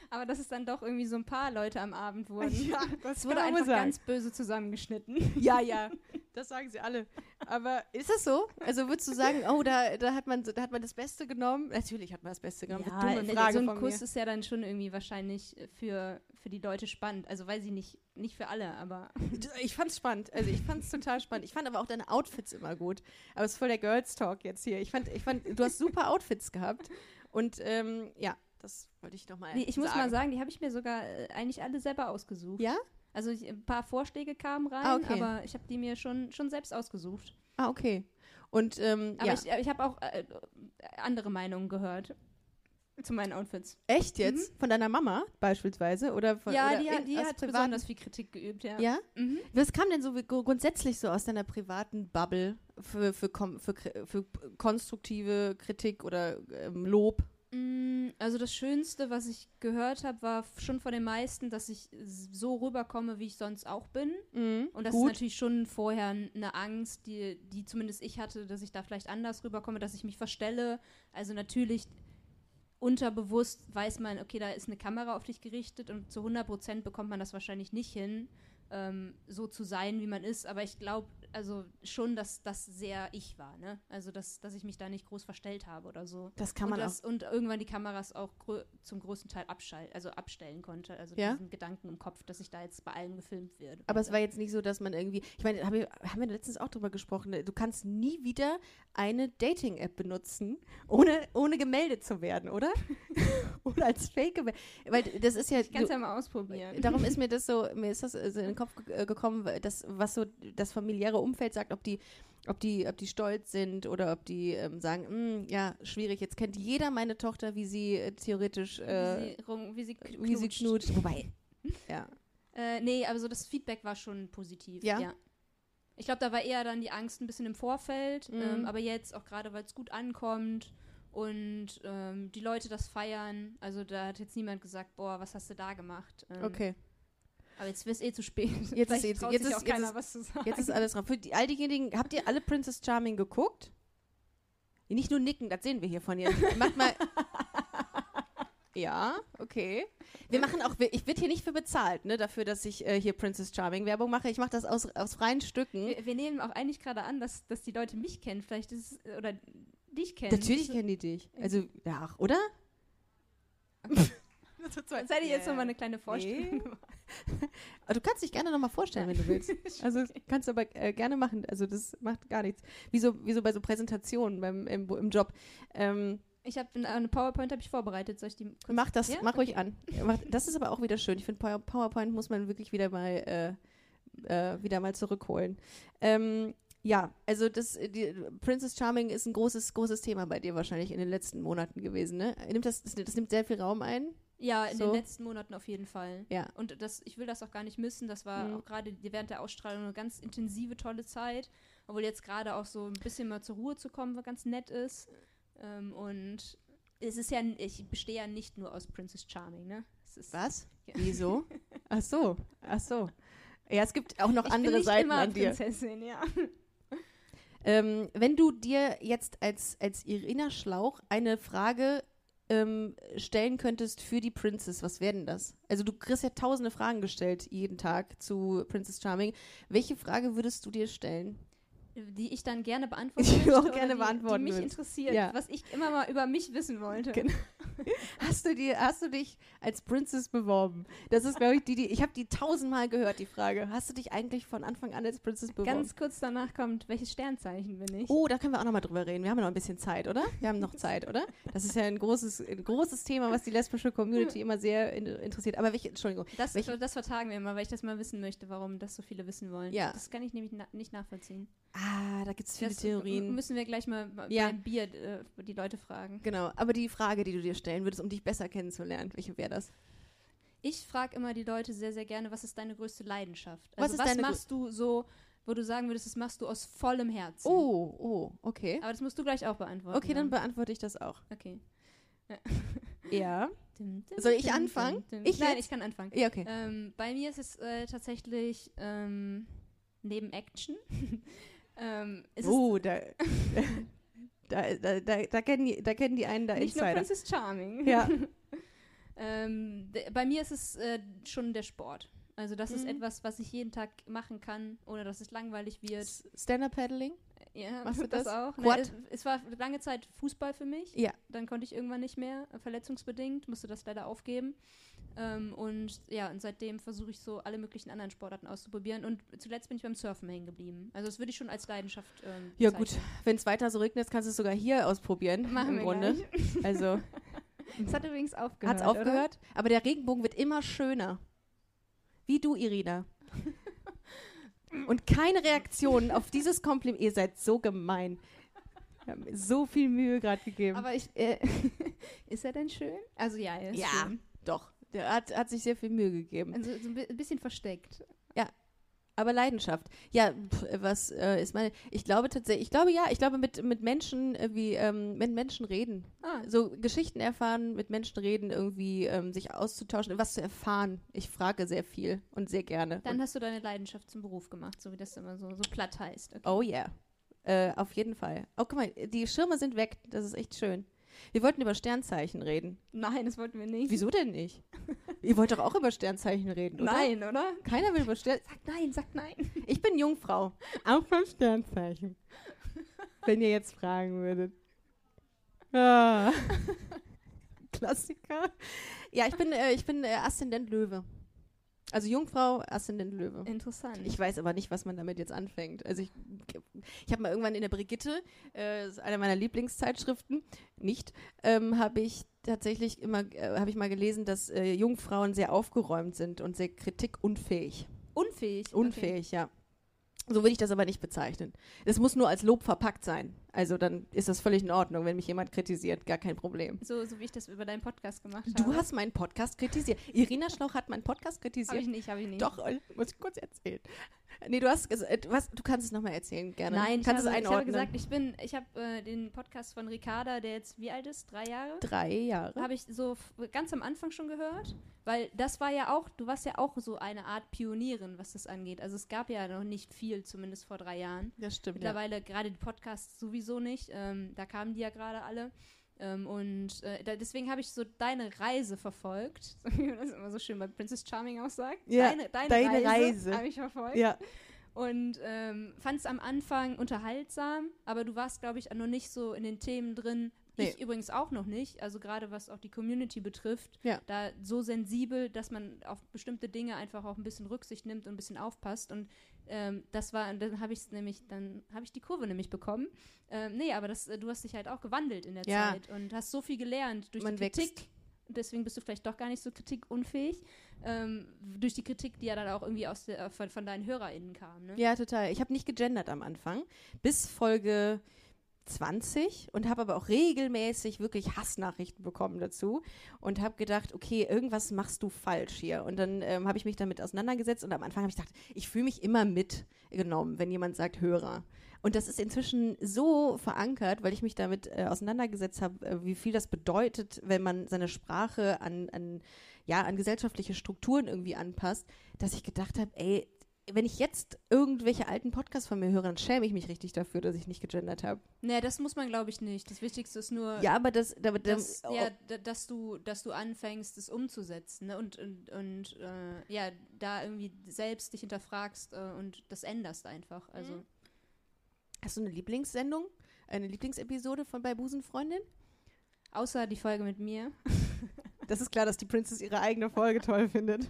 Aber dass es dann doch irgendwie so ein paar Leute am Abend wurden. das es wurde einfach ganz böse zusammengeschnitten. Ja, ja, das sagen sie alle. Aber ist das so? Also würdest du sagen, oh, da, da, hat man, da hat man das Beste genommen? Natürlich hat man das Beste genommen. Ja, ne, so ein Kuss mir. ist ja dann schon irgendwie wahrscheinlich für, für die Leute spannend. Also weiß ich nicht, nicht für alle, aber Ich fand's spannend. Also ich fand's total spannend. Ich fand aber auch deine Outfits immer gut. Aber es ist voll der Girls Talk jetzt hier. Ich fand, ich fand, du hast super Outfits gehabt. Und ähm, ja, das wollte ich noch mal nee, ich sagen. muss mal sagen, die habe ich mir sogar äh, eigentlich alle selber ausgesucht. Ja? Also ich, ein paar Vorschläge kamen rein, Ah, okay. aber ich habe die mir schon, schon selbst ausgesucht. Ah, okay. Und ähm, Aber ja. ich, ich habe auch äh, andere Meinungen gehört zu meinen Outfits. Echt jetzt? Von deiner Mama beispielsweise? Oder von, Mhm. ja, oder die, in- die hat privaten- besonders viel Kritik geübt, ja. Ja? Mhm. Was kam denn so grundsätzlich so aus deiner privaten Bubble für, für, für, für konstruktive Kritik oder ähm, Lob? Mm, Also das Schönste, was ich gehört habe, war schon von den meisten, dass ich so rüberkomme, wie ich sonst auch bin. Mhm. Und das Gut. ist natürlich schon vorher eine Angst, die, die zumindest ich hatte, dass ich da vielleicht anders rüberkomme, dass ich mich verstelle. Also natürlich unterbewusst weiß man, okay, da ist eine Kamera auf dich gerichtet und zu 100 Prozent bekommt man das wahrscheinlich nicht hin, ähm, so zu sein, wie man ist. Aber ich glaube, also schon, dass das sehr ich war, ne? Also dass, dass ich mich da nicht groß verstellt habe oder so. Das kann und man das, Und irgendwann die Kameras auch grö zum größten Teil abschalten, also abstellen konnte. Also Ja? diesen Gedanken im Kopf, dass ich da jetzt bei allen gefilmt werde. Aber es war jetzt nicht so, dass man irgendwie. Ich meine, hab ich, haben wir letztens auch drüber gesprochen. Du kannst nie wieder eine Dating-App benutzen, ohne, ohne gemeldet zu werden, oder? oder als Fake gemeldet. Weil das ist ja. ich kann es ja mal ausprobieren. Darum ist mir das so, mir ist das so in den Kopf ge- gekommen, weil das, was so das familiäre Umfeld sagt, ob die, ob die, ob die stolz sind oder ob die ähm, sagen, "Mm, ja, schwierig, jetzt kennt jeder meine Tochter, wie sie äh, theoretisch, äh, wie, sie, rum- wie sie wie sie knutscht. Wobei, ja. Äh, nee, also das Feedback war schon positiv. Ja? Ich glaube, da war eher dann die Angst ein bisschen im Vorfeld, Mhm. ähm, aber jetzt auch gerade, weil es gut ankommt und ähm, die Leute das feiern. Also da hat jetzt niemand gesagt, boah, was hast du da gemacht? Ähm, Okay. Aber jetzt ist eh zu spät. Jetzt ist eh- jetzt sich ist- auch jetzt keiner ist- was zu sagen. Jetzt ist alles drauf. Für die, all diejenigen, habt ihr alle Princess Charming geguckt? Nicht nur nicken, das sehen wir hier von ihr. Macht mal. Ja, okay. Wir machen auch, ich werde hier nicht für bezahlt, ne, dafür, dass ich äh, hier Princess Charming Werbung mache. Ich mache das aus, aus freien Stücken. wir, wir nehmen auch eigentlich gerade an, dass, dass die Leute mich kennen. Vielleicht ist es, oder dich kennen. Natürlich kennen die dich. Also, ja, oder? Seid ihr jetzt nochmal eine kleine Vorstellung? Nee. Aber du kannst dich gerne nochmal vorstellen, wenn du willst. Also kannst du aber äh, gerne machen. Also das macht gar nichts. Wie so, wie so bei so Präsentationen beim, im, im Job. Ähm, Ich habe eine PowerPoint habe ich vorbereitet. Soll ich die kurz mach das, Ja? mach ruhig an. Das ist aber auch wieder schön. Ich finde, Power- PowerPoint muss man wirklich wieder mal, äh, äh, wieder mal zurückholen. Ähm, ja, also das, die, Princess Charming ist ein großes, großes Thema bei dir wahrscheinlich in den letzten Monaten gewesen, ne? Nimmt das, das, das nimmt sehr viel Raum ein. Ja, in So. den letzten Monaten auf jeden Fall. Ja. Und das, ich will das auch gar nicht missen. Das war Mhm. auch gerade während der Ausstrahlung eine ganz intensive, tolle Zeit. Obwohl jetzt gerade auch so ein bisschen mal zur Ruhe zu kommen, was ganz nett ist. Ähm, und es ist ja, ich bestehe ja nicht nur aus Princess Charming, ne? Was? Ja. Wieso? Ach so, ach so. Ja, es gibt auch noch ich andere Seiten an dir. Prinzessin, ja. Ähm, wenn du dir jetzt als, als Irina Schlauch eine Frage ähm, stellen könntest für die Princess, was wäre denn das? Also du kriegst ja tausende Fragen gestellt jeden Tag zu Princess Charming. Welche Frage würdest du dir stellen? Die ich dann gerne beantworten Die möchte. auch gerne die, beantworten Die mich willst. interessiert, Ja. was ich immer mal über mich wissen wollte. Genau. Hast du, dir, hast du dich als Princess beworben? Das ist, glaube ich, die, die ich habe die tausendmal gehört, die Frage. Hast du dich eigentlich von Anfang an als Princess beworben? Ganz kurz danach kommt, welches Sternzeichen bin ich? Oh, da können wir auch noch mal drüber reden. Wir haben ja noch ein bisschen Zeit, oder? Wir haben noch Zeit, oder? Das ist ja ein großes, ein großes Thema, was die lesbische Community immer sehr in, interessiert. Aber welche, Entschuldigung, Das, welche- das vertagen wir immer, weil ich das mal wissen möchte, warum das so viele wissen wollen. Ja. Das kann ich nämlich na nicht nachvollziehen. ah, da gibt es viele das Theorien. müssen wir gleich mal Ja. beim Bier äh, die Leute fragen. Genau, aber die Frage, die du dir stellen würdest, um dich besser kennenzulernen, welche wäre das? Ich frage immer die Leute sehr, sehr gerne, was ist deine größte Leidenschaft? Was Also ist was deine machst du so, wo du sagen würdest, das machst du aus vollem Herzen? Oh, oh, okay. Aber das musst du gleich auch beantworten. Okay, dann beantworte ich das auch. Okay. Ja. Dim, dim, Soll ich dim, anfangen? Ich Nein, jetzt? ich kann anfangen. Ja, okay. Ähm, bei mir ist es äh, tatsächlich ähm, neben Action. ähm, ist Oh, da, da, da, da, kennen die, da kennen die einen da nicht nur Insider. Princess Charming. Ja. ähm, bei mir ist es äh, schon der Sport. Also das ist Mhm. etwas, was ich jeden Tag machen kann, ohne dass es langweilig wird. Stand-Up-Paddling? Ja, Machst du das? auch. Quad? Nein, es, es war lange Zeit Fußball für mich. Ja. Dann konnte ich irgendwann nicht mehr, verletzungsbedingt, musste das leider aufgeben. Ähm, und ja, und seitdem versuche ich so alle möglichen anderen Sportarten auszuprobieren. Und zuletzt bin ich beim Surfen hängen geblieben. Also das würde ich schon als Leidenschaft ähm, Ja, gut. bezeichnen. Wenn es weiter so regnet, kannst du es sogar hier ausprobieren. Machen Im wir Grunde. gleich. Also, Es hat übrigens aufgehört. hat es aufgehört? Aber der Regenbogen wird immer schöner. Wie du, Irina. Und keine Reaktion auf dieses Kompliment. Ihr seid so gemein. Wir haben mir so viel Mühe gerade gegeben. Oder? Aber ich, äh, ist er denn schön? Also ja, er ist Ja. schön. Doch, der hat, hat sich sehr viel Mühe gegeben. Also so ein bi- ein bisschen versteckt. Aber Leidenschaft. Ja, pf, was äh, ist meine. Ich glaube tatsächlich, ich glaube ja, ich glaube mit, mit Menschen, äh, wie, ähm, mit Menschen reden. Ah, So Geschichten erfahren, mit Menschen reden, irgendwie ähm, sich auszutauschen, was zu erfahren. Ich frage sehr viel und sehr gerne. dann und, hast du deine Leidenschaft zum Beruf gemacht, so wie das immer so, so platt heißt. Okay. oh yeah. Äh, auf jeden Fall. Oh, guck mal, die Schirme sind weg. Das ist echt schön. Wir wollten über Sternzeichen reden. Nein, das wollten wir nicht. Wieso denn nicht? Ihr wollt doch auch über Sternzeichen reden, oder? Nein, oder? Keiner will über Sternzeichen. Sag nein, sag nein. Ich bin Jungfrau. Auch vom Sternzeichen. Wenn ihr jetzt fragen würdet. Ah. Klassiker. Ja, ich bin, äh, ich bin äh, Aszendent Löwe. Also Jungfrau, Aszendent Löwe. Interessant. Ich weiß aber nicht, was man damit jetzt anfängt. Also ich, ich habe mal irgendwann in der Brigitte, äh, das ist eine meiner Lieblingszeitschriften, nicht, ähm, habe ich tatsächlich immer, äh, habe ich mal gelesen, dass äh, Jungfrauen sehr aufgeräumt sind und sehr kritikunfähig. unfähig. Unfähig, ja. So würde ich das aber nicht bezeichnen. Es muss nur als Lob verpackt sein. Also dann ist das völlig in Ordnung, wenn mich jemand kritisiert, gar kein Problem. So, so wie ich das über deinen Podcast gemacht habe. Du hast meinen Podcast kritisiert. Irina Schlauch hat meinen Podcast Habe kritisiert. ich nicht, habe ich nicht. Doch, Oll, muss ich kurz erzählen. Nee, du hast gesagt, äh, was, du kannst es nochmal erzählen, gerne. Nein, ich kannst habe, es ich habe einordnen. gesagt, ich bin, ich habe äh, den Podcast von Ricarda, der jetzt wie alt ist, drei Jahre, Drei Jahre. habe ich so ganz am Anfang schon gehört, weil das war ja auch, du warst ja auch so eine Art Pionierin, was das angeht. Also es gab ja noch nicht viel, zumindest vor drei Jahren. Das stimmt. Ja. Mittlerweile gerade die Podcasts sowieso nicht. Ähm, da kamen die ja gerade alle. Ähm, und äh, da, deswegen habe ich so deine Reise verfolgt, wie man das immer so schön bei Princess Charming auch sagt. Ja, deine, deine, deine Reise, Reise. habe ich verfolgt. ja. Und ähm, fand es am Anfang unterhaltsam, aber du warst, glaube ich, noch nicht so in den Themen drin. Nee. Ich übrigens auch noch nicht. Also gerade was auch die Community betrifft, Ja. da so sensibel, dass man auf bestimmte Dinge einfach auch ein bisschen Rücksicht nimmt und ein bisschen aufpasst. Und ähm, das war, dann habe ich es nämlich, dann habe ich die Kurve nämlich bekommen. Ähm, nee, aber das, äh, du hast dich halt auch gewandelt in der Ja. Zeit und hast so viel gelernt durch Man die Kritik. wächst. Deswegen bist du vielleicht doch gar nicht so kritikunfähig. Ähm, durch die Kritik, die ja dann auch irgendwie aus der, von, von deinen HörerInnen kam. Ne? ja, total. Ich habe nicht gegendert am Anfang. Bis Folge 20 und habe aber auch regelmäßig wirklich Hassnachrichten bekommen dazu und habe gedacht, okay, irgendwas machst du falsch hier. Und dann ähm, habe ich mich damit auseinandergesetzt und am Anfang habe ich gedacht, ich fühle mich immer mitgenommen, wenn jemand sagt Hörer. Und das ist inzwischen so verankert, weil ich mich damit äh, auseinandergesetzt habe, äh, wie viel das bedeutet, wenn man seine Sprache an, an, ja, an gesellschaftliche Strukturen irgendwie anpasst, dass ich gedacht habe, ey, wenn ich jetzt irgendwelche alten Podcasts von mir höre, dann schäme ich mich richtig dafür, dass ich nicht gegendert habe. Nee, das muss man, glaube ich, nicht. Das Wichtigste ist nur, Ja, aber das, da, da, dass, ja, dass, du, dass du anfängst, es umzusetzen ne? und, und, und äh, ja, da irgendwie selbst dich hinterfragst äh, und das änderst einfach. Also, Mhm. Hast du eine Lieblingssendung? Eine Lieblingsepisode von bei Busenfreundin? außer die Folge mit mir. Das ist klar, dass die Princess ihre eigene Folge toll findet.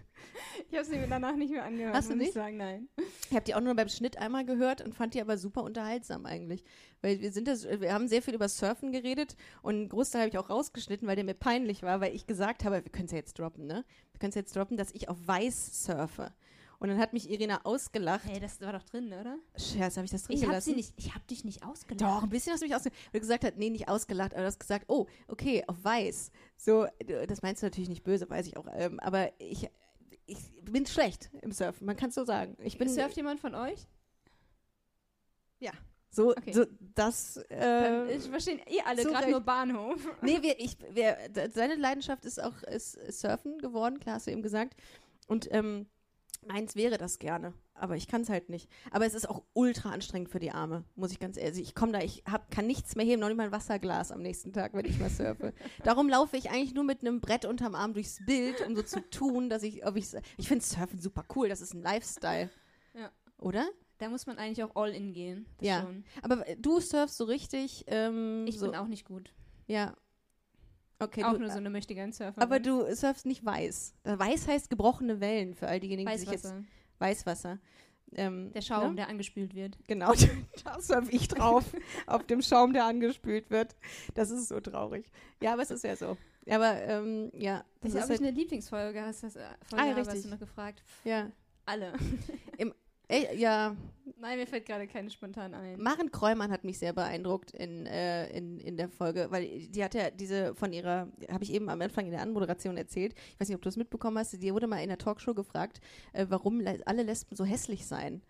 Ich habe sie mir danach nicht mehr angehört. Hast du muss ich nicht? sagen, nein. Ich habe die auch nur beim Schnitt einmal gehört und fand die aber super unterhaltsam eigentlich. Weil wir sind das, wir haben sehr viel über Surfen geredet und einen Großteil habe ich auch rausgeschnitten, weil der mir peinlich war, weil ich gesagt habe, wir können es ja jetzt droppen, ne? Wir können es jetzt droppen, dass ich auf Weiß surfe. Und dann hat mich Irina ausgelacht. Hey, das war doch drin, oder? Scherz, habe ich das drin Ich habe gelassen? sie nicht, ich habe dich nicht ausgelacht. Doch, ein bisschen hast du mich ausgelacht. Weil du gesagt hast, nee, nicht ausgelacht, aber du hast gesagt, oh, okay, auf weiß. So, das meinst du natürlich nicht böse, weiß ich auch. Ähm, aber ich, ich bin schlecht im Surfen, man kann es so sagen. Ich bin Surft jemand von euch? so, Okay. so das. Äh, ich verstehe ihr alle, zu gerade nur Bahnhof. nee, wir, ich, wir, seine Leidenschaft ist auch ist Surfen geworden, klar, hast du eben gesagt. Und ähm, meins wäre das gerne, aber ich kann es halt nicht. Aber es ist auch ultra anstrengend für die Arme, muss ich ganz ehrlich. Also ich komme da, ich hab, kann nichts mehr heben, noch nicht mal ein Wasserglas am nächsten Tag, wenn ich mal surfe. Darum laufe ich eigentlich nur mit einem Brett unterm Arm durchs Bild, um so zu tun, dass ich, ob ich, ich finde Surfen super cool, das ist ein Lifestyle. Ja. Oder? Da muss man eigentlich auch all in gehen. Ja. Schon. Aber du surfst so richtig. Ähm, Ich so, bin auch nicht gut. Ja. Okay, auch du, nur so eine möchtige Surfer. Aber du surfst nicht weiß. Weiß heißt gebrochene Wellen für all diejenigen, die sich jetzt Weißwasser. Weißwasser. Ähm, Der Schaum, ne? der angespült wird. Genau, da surf ich drauf, auf dem Schaum, der angespült wird. Das ist so traurig. Ja, aber es ist ja so. Aber ähm, ja, das Ich ist ich halt, eine Lieblingsfolge, hast du das äh, Folge Ah, habe, hast richtig. du noch gefragt? ja. Alle. Ey, ja, Nein, mir fällt gerade keine spontan ein. Maren Kräumann hat mich sehr beeindruckt in, äh, in, in der Folge, weil die hat ja diese von ihrer, habe ich eben am Anfang in der Anmoderation erzählt, ich weiß nicht, ob du es mitbekommen hast, die wurde mal in der Talkshow gefragt, äh, warum le alle Lesben so hässlich seien.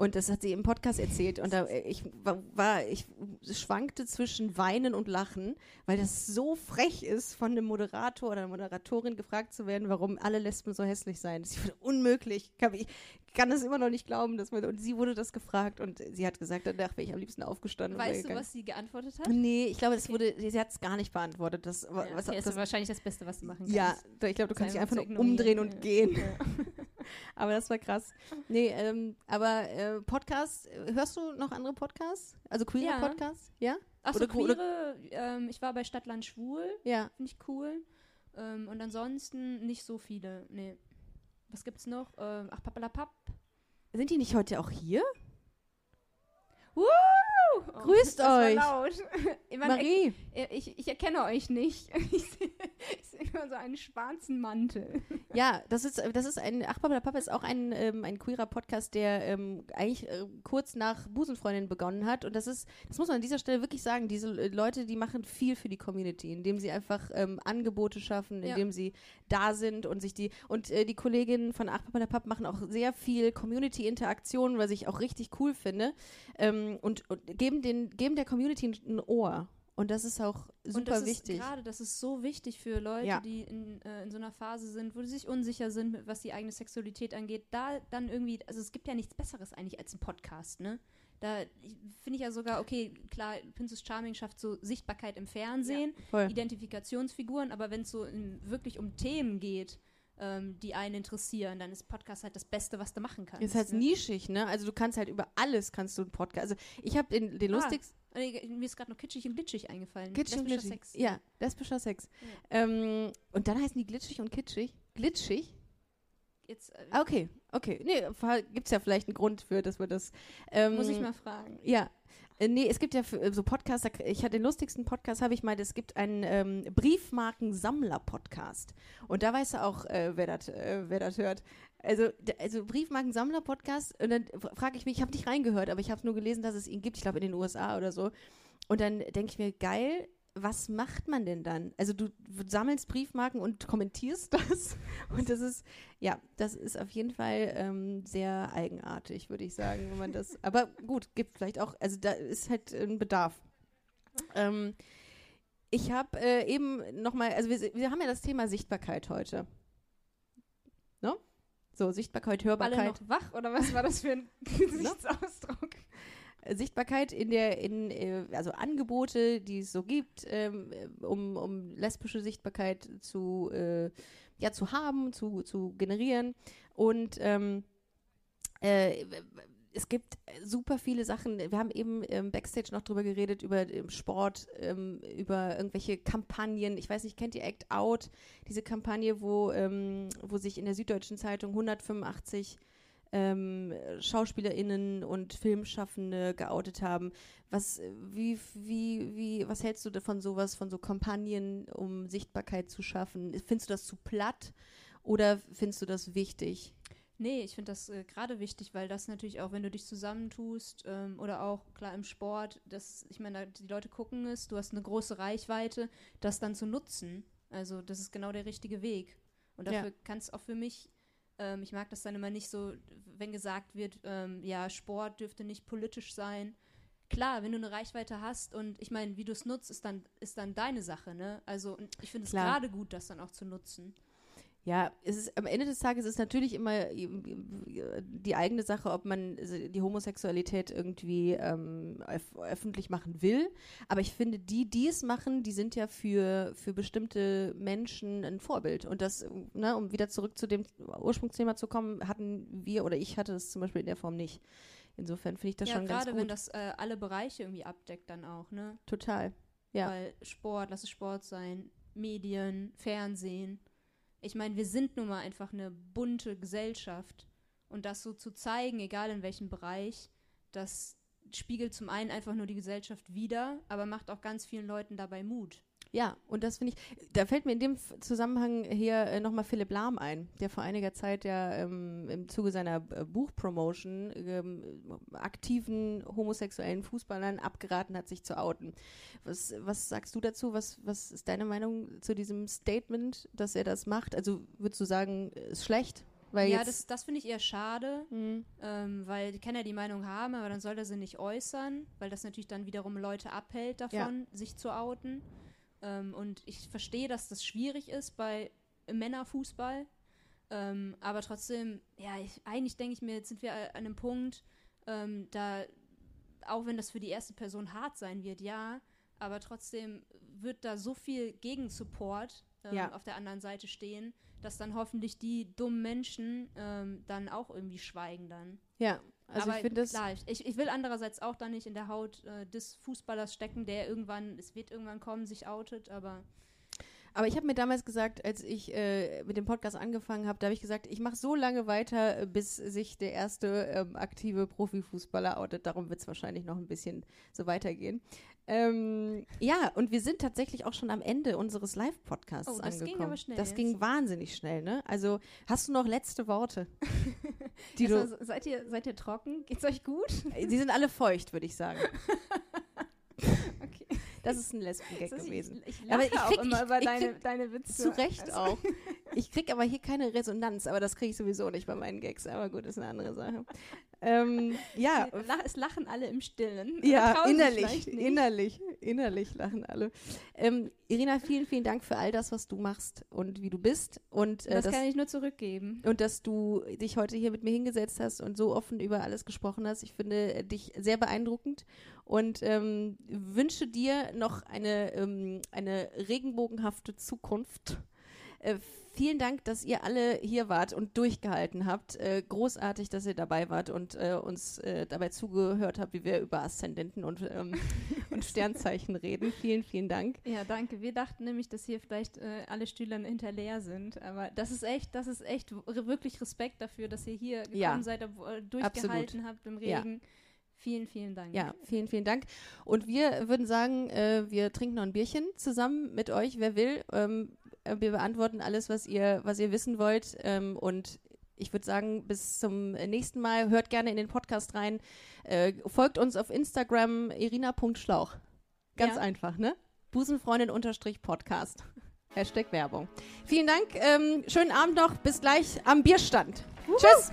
Und das hat sie im Podcast erzählt. Und da, äh, ich war, ich schwankte zwischen Weinen und Lachen, weil das so frech ist, von einem Moderator oder einer Moderatorin gefragt zu werden, warum alle Lesben so hässlich seien. Das ist unmöglich. Kann ich kann das immer noch nicht glauben, dass man. Und sie wurde das gefragt und sie hat gesagt, danach wäre ich am liebsten aufgestanden. Weißt du, was sie geantwortet hat? Nee, ich glaube, es wurde, sie hat es gar nicht beantwortet. Das, ja, was, okay, das ist wahrscheinlich das Beste, was du machen kannst. Ja, ich glaube, du kannst dich einfach nur umdrehen und gehen. Ja. aber das war krass. Nee, ähm, aber äh, Podcast, hörst du noch andere Podcasts? Also queere ja. Podcasts? Ja? Achso, queere, ähm, ich war bei Stadtland Schwul. Ja. Finde ich cool. Ähm, und ansonsten nicht so viele, nee. Was gibt's noch? Ähm, ach, Pappalapapp. Sind die nicht heute auch hier? Woo! Oh, Grüßt euch. laut. ich meine, Marie. Ich, ich, erkenne euch nicht. Ich sehe nur so einen schwarzen Mantel. Ja, das ist, das ist ein, ach, Papa ist auch ein, ähm, ein queerer Podcast, der ähm, eigentlich äh, kurz nach Busenfreundin begonnen hat. Und das ist, das muss man an dieser Stelle wirklich sagen, diese Leute, die machen viel für die Community, indem sie einfach ähm, Angebote schaffen, indem ja. sie da sind und sich die, und äh, die Kolleginnen von Ach, Papa machen auch sehr viel Community-Interaktion, was ich auch richtig cool finde. Ähm, und, und geben, den, geben der Community ein Ohr. Und das ist auch super und das wichtig. Gerade, das ist so wichtig für Leute, ja. die in, äh, in so einer Phase sind, wo sie sich unsicher sind, was die eigene Sexualität angeht. Da dann irgendwie, also es gibt ja nichts Besseres eigentlich als ein Podcast, ne? Da finde ich ja sogar, okay, klar, Princess Charming schafft so Sichtbarkeit im Fernsehen, ja, Identifikationsfiguren, aber wenn es so in, wirklich um Themen geht, ähm, die einen interessieren, dann ist Podcast halt das Beste, was du machen kannst. Ist halt ne? nischig, ne? Also du kannst halt über alles kannst du einen Podcast. Also ich habe den, den ah, lustigsten. Mir ist gerade noch kitschig und glitschig eingefallen. Kitschig und glitschig. Sex. Ja, lesbischer Sex. Ja. Ähm, und dann heißen die glitschig und kitschig. Glitschig? Jetzt, äh, ah, okay, okay. Nee, gibt es ja vielleicht einen Grund für, dass wir das. Ähm, muss ich mal fragen. Ja, äh, nee, es gibt ja äh, so Podcasts, ich hatte den lustigsten Podcast, habe ich mal, es gibt einen ähm, Briefmarkensammler-Podcast. Und da weißt du auch, äh, wer das äh, hört. Also, also Briefmarkensammler-Podcast, und dann frage ich mich, ich habe nicht reingehört, aber ich habe nur gelesen, dass es ihn gibt, ich glaube in den USA oder so. Und dann denke ich mir, geil, was macht man denn dann? Also du sammelst Briefmarken und kommentierst das. Und das ist, ja, das ist auf jeden Fall ähm, sehr eigenartig, würde ich sagen, wenn man das. Aber gut, gibt vielleicht auch, also da ist halt ein Bedarf. Ähm, ich habe äh, eben nochmal, also wir, wir haben ja das Thema Sichtbarkeit heute. Ne? So, Sichtbarkeit, Hörbarkeit. Alle noch wach oder was war das für ein Gesichtsausdruck? Sichtbarkeit in der, in, äh, also Angebote, die es so gibt, ähm, um, um lesbische Sichtbarkeit zu, äh, ja, zu haben, zu, zu generieren. Und ähm, äh, es gibt super viele Sachen. Wir haben eben ähm, Backstage noch drüber geredet, über Sport, ähm, über irgendwelche Kampagnen. Ich weiß nicht, kennt ihr Act Out? Diese Kampagne, wo, ähm, wo sich in der Süddeutschen Zeitung 185 ähm, SchauspielerInnen und Filmschaffende geoutet haben. Was, wie, wie, wie, was hältst du von sowas, von so Kampagnen, um Sichtbarkeit zu schaffen? Findest du das zu platt oder findest du das wichtig? Nee, ich finde das äh, gerade wichtig, weil das natürlich auch, wenn du dich zusammentust ähm, oder auch klar im Sport, das, ich meine, die Leute gucken es, du hast eine große Reichweite, das dann zu nutzen. Also das ist genau der richtige Weg. Und dafür ja. kann es auch für mich ähm, ich mag das dann immer nicht so, wenn gesagt wird, ähm, ja, Sport dürfte nicht politisch sein. Klar, wenn du eine Reichweite hast und ich meine, wie du es nutzt, ist dann, ist dann deine Sache, ne? Also ich finde es gerade gut, das dann auch zu nutzen. Ja, es ist am Ende des Tages ist natürlich immer die eigene Sache, ob man die Homosexualität irgendwie ähm, öf öffentlich machen will. Aber ich finde, die, die es machen, die sind ja für, für bestimmte Menschen ein Vorbild. Und das, ne, um wieder zurück zu dem Ursprungsthema zu kommen, hatten wir oder ich hatte das zum Beispiel in der Form nicht. Insofern finde ich das ja, schon ganz gut. Gerade wenn das äh, alle Bereiche irgendwie abdeckt dann auch, ne? Total. Ja. Weil Sport, lass es Sport sein, Medien, Fernsehen ich meine, wir sind nun mal einfach eine bunte Gesellschaft. Und das so zu zeigen, egal in welchem Bereich, das spiegelt zum einen einfach nur die Gesellschaft wider, aber macht auch ganz vielen Leuten dabei Mut. Ja, und das finde ich, da fällt mir in dem Zusammenhang hier äh, nochmal Philipp Lahm ein, der vor einiger Zeit ja ähm, im Zuge seiner äh, Buchpromotion ähm, aktiven homosexuellen Fußballern abgeraten hat, sich zu outen. Was, was sagst du dazu? Was, was ist deine Meinung zu diesem Statement, dass er das macht? Also würdest du sagen, ist schlecht? Weil ja, das, das finde ich eher schade, Hm. ähm, weil die kann ja die Meinung haben, aber dann soll er sie nicht äußern, weil das natürlich dann wiederum Leute abhält davon, sich zu outen. Ähm, und ich verstehe, dass das schwierig ist bei Männerfußball. Ähm, aber trotzdem, ja, ich, eigentlich denke ich mir, jetzt sind wir an einem Punkt, ähm, da, auch wenn das für die erste Person hart sein wird, ja, aber trotzdem wird da so viel Gegensupport ähm, Ja. auf der anderen Seite stehen, dass dann hoffentlich die dummen Menschen ähm, dann auch irgendwie schweigen dann. ja, also aber ich finde das. klar, ich, ich will andererseits auch dann nicht in der Haut äh, des Fußballers stecken, der irgendwann, es wird irgendwann kommen, sich outet, aber Aber ich habe mir damals gesagt, als ich äh, mit dem Podcast angefangen habe, da habe ich gesagt, ich mache so lange weiter, bis sich der erste ähm, aktive Profifußballer outet. Darum wird es wahrscheinlich noch ein bisschen so weitergehen. Ähm, ja, und wir sind tatsächlich auch schon am Ende unseres Live-Podcasts Oh, das ging angekommen. aber schnell das jetzt. ging wahnsinnig schnell, ne? Also hast du noch letzte Worte? die Erstmal, seid, ihr, seid ihr trocken? Geht's euch gut? sie sind alle feucht, würde ich sagen. Okay. Das ist ein Lesben-Gag gewesen. Ich, ich Aber ich auch krieg- immer ich- über ich deine, krieg- deine Witze. Zu Recht Also, auch. Ich krieg aber hier keine Resonanz, aber das kriege ich sowieso nicht bei meinen Gags. Aber gut, ist eine andere Sache. Ähm, ja, Es lachen alle im Stillen. ja, sich innerlich, innerlich, innerlich lachen alle. Ähm, Irina, vielen, vielen Dank für all das, was du machst und wie du bist und äh, Das dass, kann ich nur zurückgeben. und dass du dich heute hier mit mir hingesetzt hast und so offen über alles gesprochen hast. Ich finde äh, dich sehr beeindruckend und ähm, wünsche dir noch eine, ähm, eine regenbogenhafte Zukunft. Äh, vielen Dank, dass ihr alle hier wart und durchgehalten habt. Äh, großartig, dass ihr dabei wart und äh, uns äh, dabei zugehört habt, wie wir über Aszendenten und, ähm, und Sternzeichen reden. Vielen, vielen Dank. Ja, danke. Wir dachten nämlich, dass hier vielleicht äh, alle Stühle hinter leer sind. Aber das ist echt, das ist echt wirklich Respekt dafür, dass ihr hier gekommen Ja, seid, durchgehalten habt im Ja. Regen. Vielen, vielen Dank. Ja, vielen, vielen Dank. Und wir würden sagen, äh, wir trinken noch ein Bierchen zusammen mit euch, wer will. Ähm, äh, wir beantworten alles, was ihr, was ihr wissen wollt. Ähm, und ich würde sagen, bis zum nächsten Mal. Hört gerne in den Podcast rein. Äh, folgt uns auf Instagram irina.schlauch. Ganz Ja. einfach, ne? Busenfreundin-Podcast. Hashtag Werbung. Vielen Dank. Ähm, schönen Abend noch. Bis gleich am Bierstand. Tschüss.